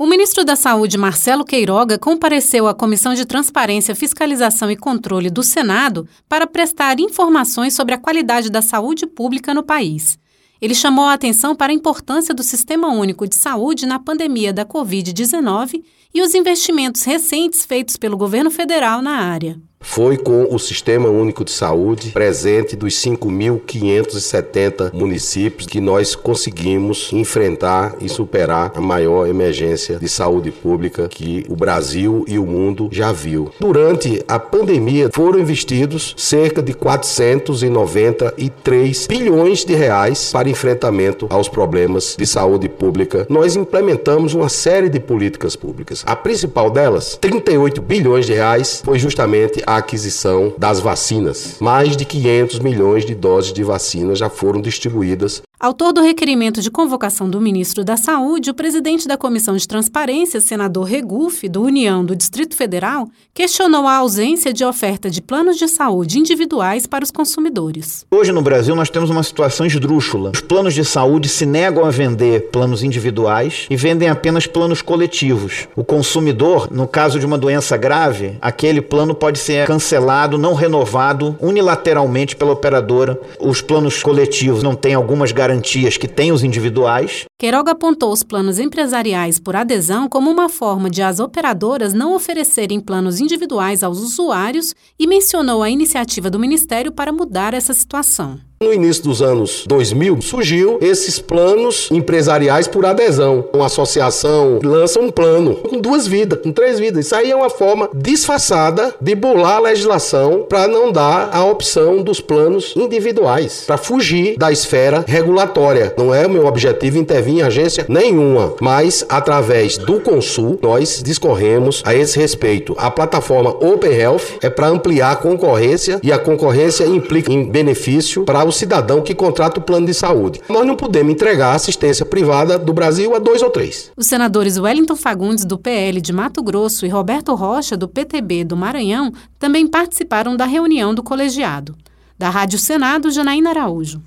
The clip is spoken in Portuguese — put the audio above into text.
O ministro da Saúde, Marcelo Queiroga, compareceu à Comissão de Transparência, Fiscalização e Controle do Senado para prestar informações sobre a qualidade da saúde pública no país. Ele chamou a atenção para a importância do Sistema Único de Saúde na pandemia da Covid-19 e os investimentos recentes feitos pelo governo federal na área. Foi com o Sistema Único de Saúde presente dos 5.570 municípios que nós conseguimos enfrentar e superar a maior emergência de saúde pública que o Brasil e o mundo já viu. Durante a pandemia foram investidos cerca de 493 bilhões de reais para enfrentamento aos problemas de saúde pública. Nós implementamos uma série de políticas públicas. A principal delas, 38 bilhões de reais, foi justamente a aquisição das vacinas. Mais de 500 milhões de doses de vacina já foram distribuídas Autor do requerimento de convocação do ministro da Saúde, o presidente da Comissão de Transparência, senador Regufe, do União do Distrito Federal, questionou a ausência de oferta de planos de saúde individuais para os consumidores. Hoje no Brasil nós temos uma situação esdrúxula. Os planos de saúde se negam a vender planos individuais e vendem apenas planos coletivos. O consumidor, no caso de uma doença grave, aquele plano pode ser cancelado, não renovado unilateralmente pela operadora. Os planos coletivos não têm algumas garantias garantias que têm os individuais. Queiroga apontou os planos empresariais por adesão como uma forma de as operadoras não oferecerem planos individuais aos usuários e mencionou a iniciativa do Ministério para mudar essa situação. No início dos anos 2000, surgiu esses planos empresariais por adesão. Uma associação lança um plano com duas vidas, com três vidas. Isso aí é uma forma disfarçada de burlar a legislação para não dar a opção dos planos individuais, para fugir da esfera regulatória. Não é o meu objetivo intervir em agência nenhuma, mas através do Consul nós discorremos a esse respeito. A plataforma Open Health é para ampliar a concorrência e a concorrência implica em benefício para o cidadão que contrata o plano de saúde. Nós não podemos entregar assistência privada do Brasil a dois ou três. Os senadores Wellington Fagundes, do PL de Mato Grosso, e Roberto Rocha, do PTB do Maranhão, também participaram da reunião do colegiado. Da Rádio Senado, Janaína Araújo.